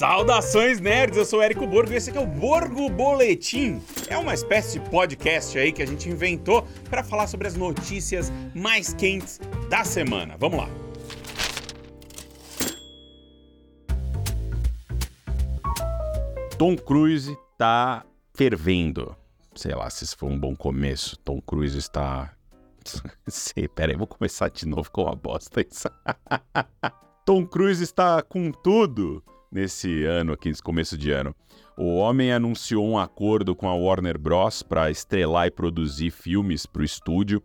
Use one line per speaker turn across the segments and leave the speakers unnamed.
Saudações nerds, eu sou o Érico Borgo e esse aqui é o Borgo Boletim. É uma espécie de podcast aí que a gente inventou para falar sobre as notícias mais quentes da semana. Vamos lá. Tom Cruise tá fervendo. Sei lá se isso foi um bom começo. Tom Cruise está Sei, pera aí, vou começar de novo com uma bosta isso. Tom Cruise está com tudo nesse ano aqui, nesse começo de ano. O homem anunciou um acordo com a Warner Bros. para estrelar e produzir filmes para o estúdio.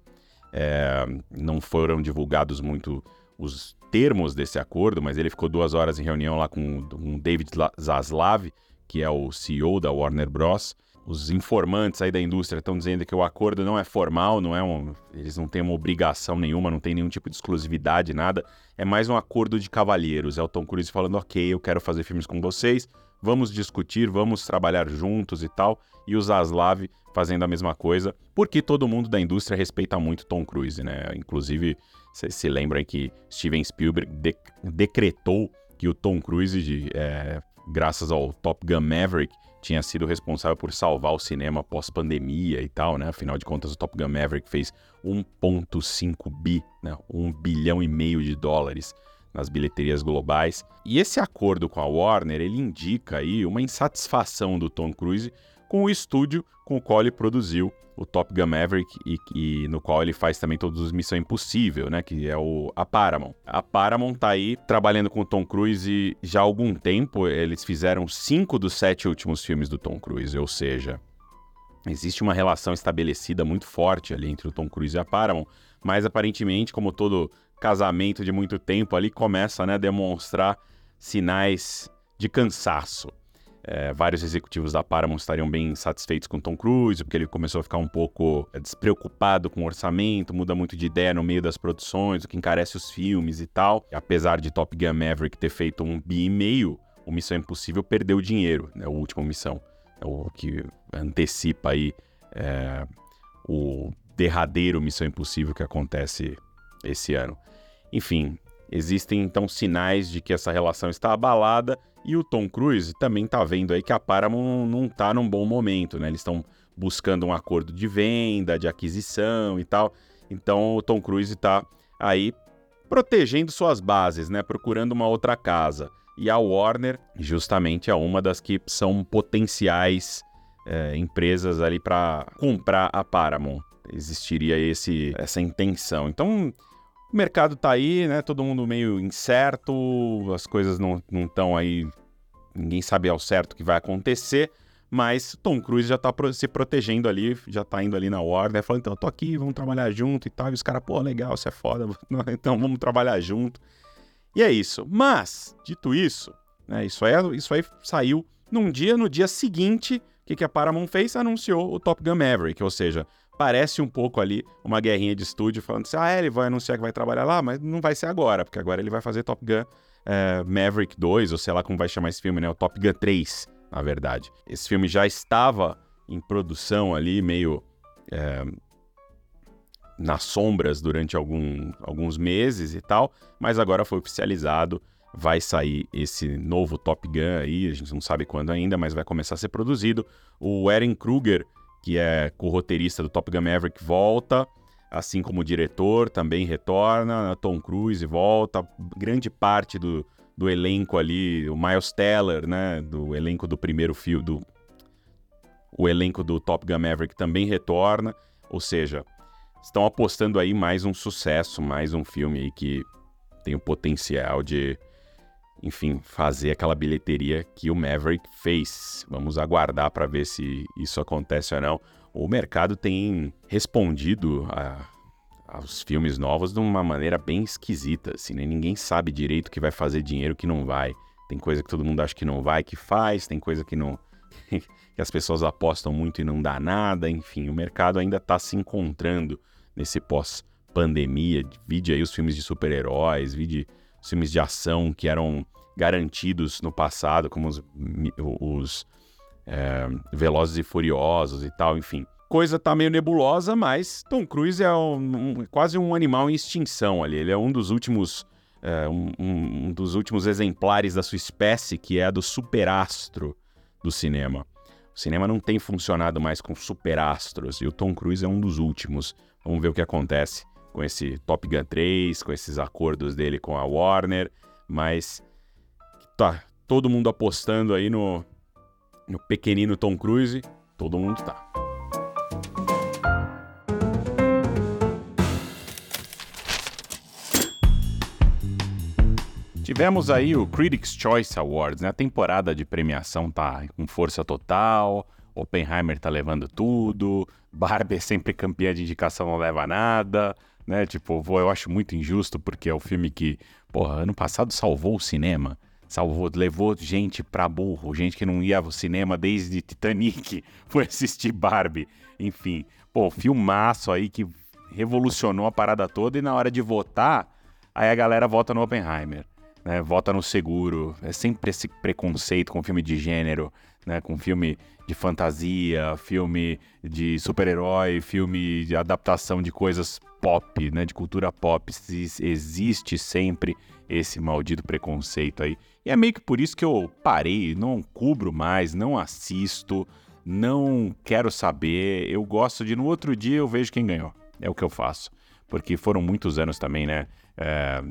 É, não foram divulgados muito os termos desse acordo, mas ele ficou duas horas em reunião lá com o David Zaslav, que é o CEO da Warner Bros os informantes aí da indústria estão dizendo que o acordo não é formal, não é um, eles não têm uma obrigação nenhuma, não tem nenhum tipo de exclusividade, nada. É mais um acordo de cavalheiros. É o Tom Cruise falando, ok, eu quero fazer filmes com vocês, vamos discutir, vamos trabalhar juntos e tal. E o Zaslav fazendo a mesma coisa, porque todo mundo da indústria respeita muito Tom Cruise, né? Inclusive, vocês se lembram que Steven Spielberg de decretou que o Tom Cruise, de, é, graças ao Top Gun Maverick, tinha sido responsável por salvar o cinema pós-pandemia e tal, né? Afinal de contas, o Top Gun Maverick fez 1,5 bi, né? 1 bilhão e meio de dólares nas bilheterias globais. E esse acordo com a Warner, ele indica aí uma insatisfação do Tom Cruise com o estúdio com o qual ele produziu o Top Gun Maverick e, e, no qual ele faz também todos os Missão Impossível, né, que é o a Paramount. A Paramount tá aí trabalhando com o Tom Cruise já há algum tempo, eles fizeram cinco dos sete últimos filmes do Tom Cruise, ou seja, existe uma relação estabelecida muito forte ali entre o Tom Cruise e a Paramount, mas aparentemente, como todo casamento de muito tempo ali, começa né, a demonstrar sinais de cansaço. É, vários executivos da Paramount estariam bem satisfeitos com Tom Cruise, porque ele começou a ficar um pouco é, despreocupado com o orçamento, muda muito de ideia no meio das produções, o que encarece os filmes e tal. E apesar de Top Gun Maverick ter feito um bi e meio, o Missão Impossível perdeu dinheiro, né, o último Missão, é o que antecipa aí é, o derradeiro Missão Impossível que acontece esse ano. Enfim, existem então sinais de que essa relação está abalada e o Tom Cruise também tá vendo aí que a Paramount não tá num bom momento, né? Eles estão buscando um acordo de venda, de aquisição e tal. Então o Tom Cruise tá aí protegendo suas bases, né? Procurando uma outra casa. E a Warner, justamente, é uma das que são potenciais é, empresas ali para comprar a Paramount. Existiria esse, essa intenção. Então, o mercado tá aí, né? Todo mundo meio incerto, as coisas não estão aí. Ninguém sabe ao certo o que vai acontecer. Mas Tom Cruise já tá se protegendo ali, já tá indo ali na Warner, falando, então, eu tô aqui, vamos trabalhar junto e tal. E os caras, pô, legal, você é foda, então vamos trabalhar junto. E é isso. Mas, dito isso, né, isso, aí, isso aí saiu num dia, no dia seguinte, o que, que a Paramount fez? Anunciou o Top Gun Maverick, ou seja, parece um pouco ali uma guerrinha de estúdio falando assim: ah, ele vai anunciar que vai trabalhar lá, mas não vai ser agora, porque agora ele vai fazer Top Gun é, Maverick 2, ou sei lá como vai chamar esse filme, né? O Top Gun 3, na verdade. Esse filme já estava em produção ali, meio. É, nas sombras durante algum, alguns meses e tal, mas agora foi oficializado. Vai sair esse novo Top Gun aí, a gente não sabe quando ainda, mas vai começar a ser produzido. O Eren Kruger que é co-roteirista do Top Gun Maverick, volta, assim como o diretor também retorna, Tom Cruise volta, grande parte do, do elenco ali, o Miles Teller, né, do elenco do primeiro filme, do o elenco do Top Gun Maverick também retorna, ou seja, estão apostando aí mais um sucesso, mais um filme aí que tem o potencial de enfim, fazer aquela bilheteria que o Maverick fez. Vamos aguardar para ver se isso acontece ou não. O mercado tem respondido a, aos filmes novos de uma maneira bem esquisita, assim, né? Ninguém sabe direito que vai fazer dinheiro, que não vai. Tem coisa que todo mundo acha que não vai, que faz, tem coisa que não que as pessoas apostam muito e não dá nada, enfim, o mercado ainda está se encontrando nesse pós-pandemia. Vide aí os filmes de super-heróis, vide os filmes de ação que eram garantidos no passado, como os, os é, Velozes e Furiosos e tal, enfim. Coisa tá meio nebulosa, mas Tom Cruise é um, um, quase um animal em extinção ali. Ele é um dos últimos é, um, um, dos últimos exemplares da sua espécie, que é a do superastro do cinema. O cinema não tem funcionado mais com superastros e o Tom Cruise é um dos últimos. Vamos ver o que acontece com esse Top Gun 3, com esses acordos dele com a Warner, mas tá todo mundo apostando aí no, no pequenino Tom Cruise, todo mundo tá. Tivemos aí o Critics' Choice Awards, né? A temporada de premiação tá com força total, Oppenheimer tá levando tudo, Barbie é sempre campeã de indicação, não leva nada, né? Tipo, eu acho muito injusto porque é o filme que, porra, ano passado salvou o cinema, salvou, levou gente pra burro, gente que não ia ao cinema desde Titanic, foi assistir Barbie, enfim. Pô, filmaço aí que revolucionou a parada toda e na hora de votar, aí a galera vota no Oppenheimer né, vota no seguro. É sempre esse preconceito com filme de gênero, né, com filme de fantasia, filme de super-herói, filme de adaptação de coisas pop, né, de cultura pop. Existe sempre esse maldito preconceito aí. E é meio que por isso que eu parei, não cubro mais, não assisto, não quero saber. Eu gosto de no outro dia eu vejo quem ganhou. É o que eu faço. Porque foram muitos anos também, né? É,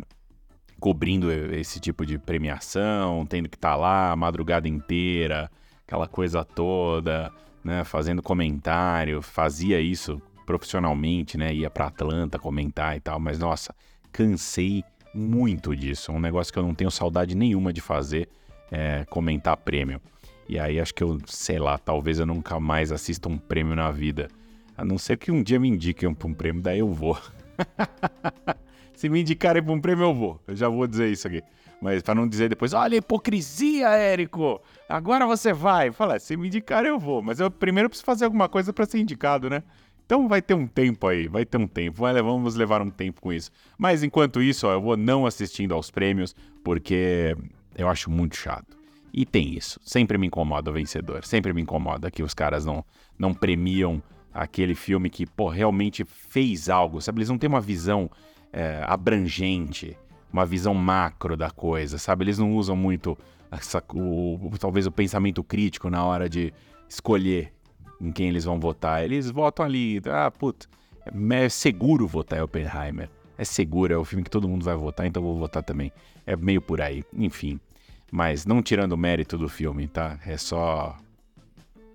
cobrindo esse tipo de premiação, tendo que estar tá lá a madrugada inteira, aquela coisa toda, né, fazendo comentário, fazia isso profissionalmente, né, ia para Atlanta comentar e tal, mas nossa, cansei muito disso, é um negócio que eu não tenho saudade nenhuma de fazer, é, comentar prêmio. E aí acho que eu, sei lá, talvez eu nunca mais assista um prêmio na vida. A não ser que um dia me indiquem um, um prêmio, daí eu vou. Se me indicarem para um prêmio, eu vou. Eu já vou dizer isso aqui. Mas para não dizer depois, olha a hipocrisia, Érico. Agora você vai. Fala, se me indicarem, eu vou. Mas eu primeiro preciso fazer alguma coisa para ser indicado, né? Então vai ter um tempo aí, vai ter um tempo. Vamos levar um tempo com isso. Mas enquanto isso, ó, eu vou não assistindo aos prêmios, porque eu acho muito chato. E tem isso. Sempre me incomoda o vencedor. Sempre me incomoda que os caras não, não premiam aquele filme que, pô, realmente fez algo, sabe? Eles não têm uma visão é, abrangente, uma visão macro da coisa, sabe? Eles não usam muito essa, o, talvez o pensamento crítico na hora de escolher em quem eles vão votar. Eles votam ali, ah, puta, é seguro votar em Oppenheimer. É seguro, é o filme que todo mundo vai votar, então vou votar também. É meio por aí, enfim. Mas não tirando o mérito do filme, tá? É só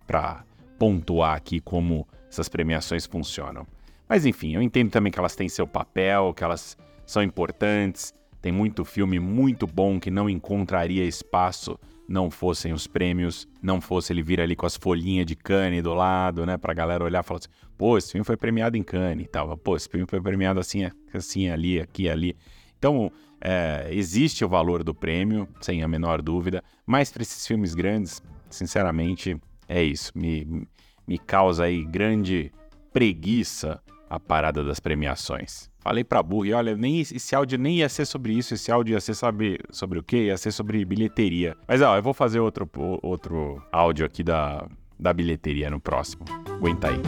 pra pontuar aqui como essas premiações funcionam. Mas enfim, eu entendo também que elas têm seu papel, que elas são importantes. Tem muito filme muito bom que não encontraria espaço não fossem os prêmios, não fosse ele vir ali com as folhinhas de Cannes do lado, né, pra galera olhar e falar assim, pô, esse filme foi premiado em Cannes e tal, pô, esse filme foi premiado assim, assim, ali, aqui, ali. Então, é, existe o valor do prêmio, sem a menor dúvida, mas para esses filmes grandes, sinceramente, é isso, me, me causa aí grande preguiça a parada das premiações. Falei pra burro, e olha, nem, esse áudio nem ia ser sobre isso, esse áudio ia ser sobre, sobre o quê? Ia ser sobre bilheteria. Mas ó, eu vou fazer outro, outro áudio aqui da, da bilheteria no próximo. Aguenta aí.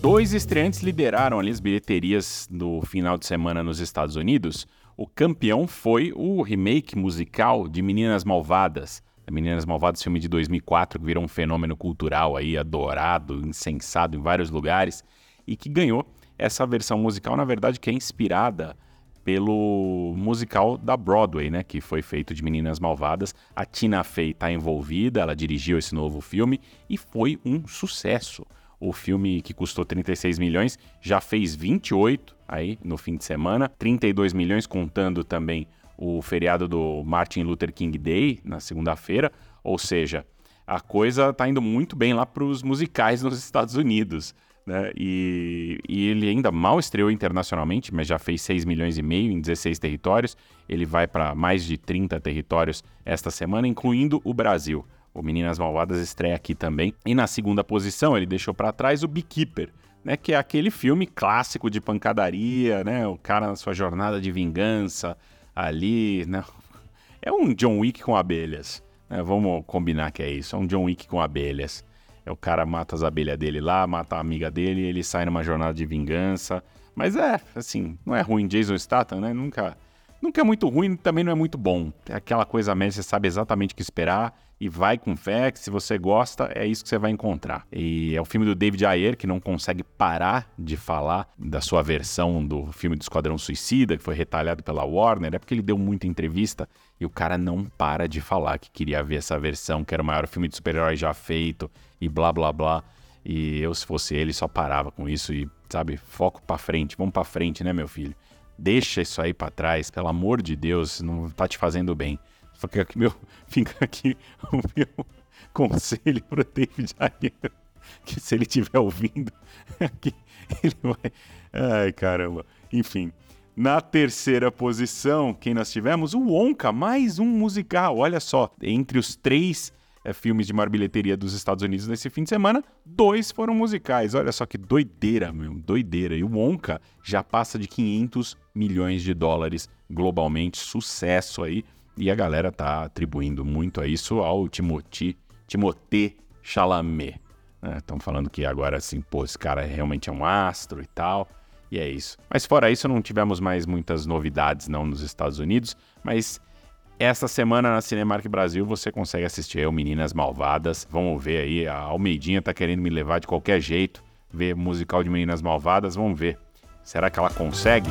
Dois estreantes lideraram ali as bilheterias no final de semana nos Estados Unidos. O campeão foi o remake musical de Meninas Malvadas, Meninas Malvadas, filme de 2004, que virou um fenômeno cultural aí, adorado, incensado em vários lugares, e que ganhou essa versão musical, na verdade, que é inspirada pelo musical da Broadway, né, que foi feito de Meninas Malvadas. A Tina Fey está envolvida, ela dirigiu esse novo filme e foi um sucesso. O filme que custou 36 milhões já fez 28 aí no fim de semana, 32 milhões contando também o feriado do Martin Luther King Day, na segunda-feira, ou seja, a coisa está indo muito bem lá para os musicais nos Estados Unidos. Né? E, e, ele ainda mal estreou internacionalmente, mas já fez 6 milhões e meio em 16 territórios. Ele vai para mais de 30 territórios esta semana, incluindo o Brasil. O Meninas Malvadas estreia aqui também. E na segunda posição, ele deixou para trás o Beekeeper, né, que é aquele filme clássico de pancadaria, né, o cara na sua jornada de vingança, ali, né? É um John Wick com abelhas. Né? Vamos combinar que é isso. É um John Wick com abelhas. É o cara mata as abelhas dele lá, mata a amiga dele, ele sai numa jornada de vingança. Mas é, assim, não é ruim. Jason Statham, né? Nunca, nunca é muito ruim, também não é muito bom. É aquela coisa mesmo, você sabe exatamente o que esperar e vai com fé, que se você gosta, é isso que você vai encontrar. E é o filme do David Ayer, que não consegue parar de falar da sua versão do filme do Esquadrão Suicida, que foi retalhado pela Warner, é porque ele deu muita entrevista e o cara não para de falar que queria ver essa versão, que era o maior filme de super-herói já feito e blá blá blá. E eu, se fosse ele, só parava com isso e, sabe, foco para frente, vamos para frente, né, meu filho? Deixa isso aí para trás, pelo amor de Deus, não tá te fazendo bem. Fica aqui, meu, fica aqui o meu conselho pro David Ayer, que se ele estiver ouvindo, que ele vai... Ai, caramba. Enfim, na terceira posição, quem nós tivemos? O Wonka, mais um musical. Olha só, entre os três é, filmes de maior bilheteria dos Estados Unidos nesse fim de semana, dois foram musicais. Olha só que doideira, meu, doideira. E o Wonka já passa de 500 milhões de dólares globalmente, sucesso aí. E a galera tá atribuindo muito a isso ao Timothy, Timothée Chalamet. Estão né? falando que agora, assim, pô, esse cara realmente é um astro e tal. E é isso. Mas fora isso, não tivemos mais muitas novidades não nos Estados Unidos. Mas essa semana na Cinemark Brasil você consegue assistir o Meninas Malvadas. Vamos ver aí, a Almeidinha tá querendo me levar de qualquer jeito. Ver musical de Meninas Malvadas, vamos ver. Será que ela consegue?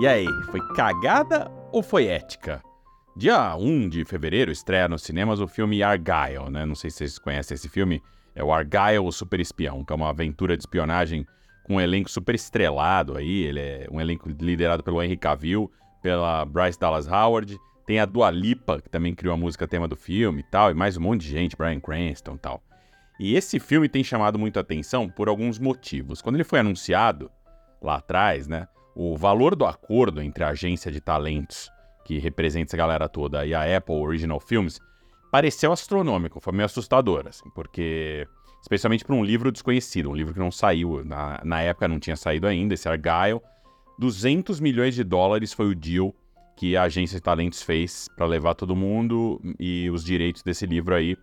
E aí, foi cagada ou foi ética? Dia 1 de fevereiro estreia nos cinemas o filme Argyle, né? Não sei se vocês conhecem esse filme. É o Argyle, o Super Espião, que é uma aventura de espionagem com um elenco super estrelado aí. Ele é um elenco liderado pelo Henry Cavill, pela Bryce Dallas Howard. Tem a Dua Lipa, que também criou a música tema do filme e tal, e mais um monte de gente, Brian Cranston e tal. E esse filme tem chamado muita atenção por alguns motivos. Quando ele foi anunciado, lá atrás, né? O valor do acordo entre a agência de talentos, que representa essa galera toda, e a Apple Original Films, pareceu astronômico, foi meio assustador, assim, porque. Especialmente para um livro desconhecido, um livro que não saiu, na, na época não tinha saído ainda, esse Argyle. 200 milhões de dólares foi o deal que a agência de talentos fez para levar todo mundo e os direitos desse livro aí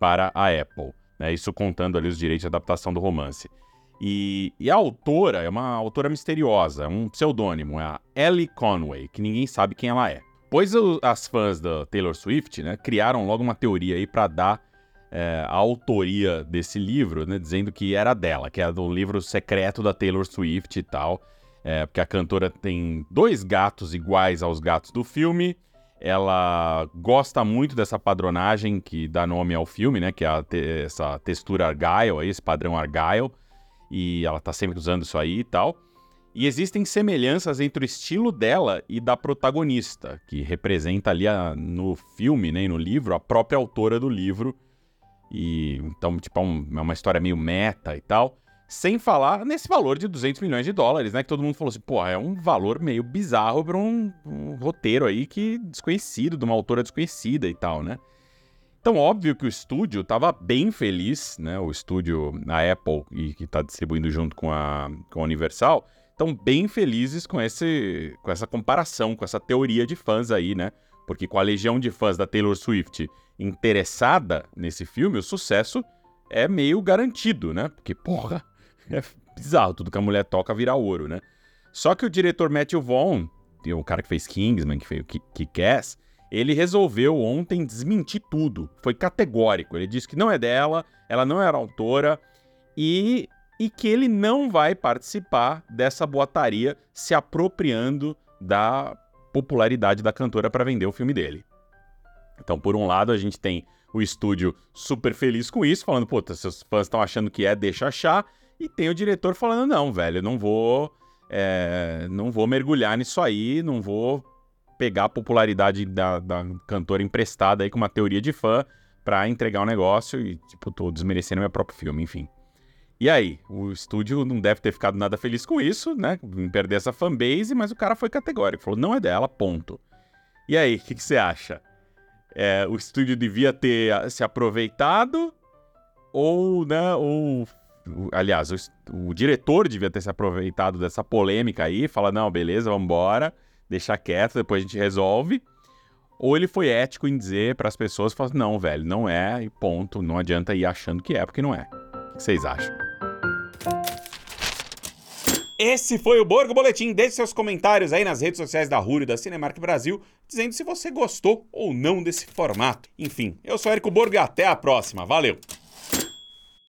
para a Apple. Né? Isso contando ali os direitos de adaptação do romance. E, e, a autora é uma autora misteriosa, um pseudônimo, é a Ellie Conway, que ninguém sabe quem ela é. Pois o, as fãs da Taylor Swift né, criaram logo uma teoria aí para dar é, a autoria desse livro, né, dizendo que era dela, que é do livro secreto da Taylor Swift e tal. É, porque a cantora tem dois gatos iguais aos gatos do filme. Ela gosta muito dessa padronagem que dá nome ao filme, né? Que é te essa textura Argyle, esse padrão Argyle e ela tá sempre usando isso aí e tal. E existem semelhanças entre o estilo dela e da protagonista, que representa ali a, no filme, né, no livro, a própria autora do livro. E então, tipo, é, um, é uma história meio meta e tal. Sem falar nesse valor de 200 milhões de dólares, né? Que todo mundo falou assim, pô, é um valor meio bizarro para um, um roteiro aí que desconhecido, de uma autora desconhecida e tal, né? Então, óbvio que o estúdio estava bem feliz, né? O estúdio, a Apple, e que está distribuindo junto com a, com a Universal, estão bem felizes com, esse, com essa comparação, com essa teoria de fãs aí, né? Porque com a legião de fãs da Taylor Swift interessada nesse filme, o sucesso é meio garantido, né? Porque, porra, é bizarro, tudo que a mulher toca vira ouro, né? Só que o diretor Matthew Vaughn, o cara que fez Kingsman, que fez o Kick-Ass, ele resolveu ontem desmentir tudo. Foi categórico. Ele disse que não é dela, ela não era autora e, e que ele não vai participar dessa boataria se apropriando da popularidade da cantora para vender o filme dele. Então, por um lado, a gente tem o estúdio super feliz com isso, falando, pô, seus fãs estão achando que é, deixa achar. E tem o diretor falando, não, velho, não vou. É, não vou mergulhar nisso aí, não vou pegar a popularidade da, da cantora emprestada aí com uma teoria de fã pra entregar um negócio e, tipo, tô desmerecendo meu próprio filme, enfim. E aí, o estúdio não deve ter ficado nada feliz com isso, né? Em perder essa fanbase, mas o cara foi categórico, falou, não é dela, ponto. E aí, o que, você acha? É, o estúdio devia ter se aproveitado ou, né, ou... Aliás, o, o diretor devia ter se aproveitado dessa polêmica aí, falar, não, beleza, vamos embora deixar quieto, depois a gente resolve. Ou ele foi ético em dizer para as pessoas, falar, não, velho, não é, e ponto. Não adianta ir achando que é, porque não é. O que vocês acham? Esse foi o Borgo Boletim. Deixe seus comentários aí nas redes sociais da Rúrio da Cinemark Brasil, dizendo se você gostou ou não desse formato. Enfim, eu sou Érico Borgo e até a próxima. Valeu!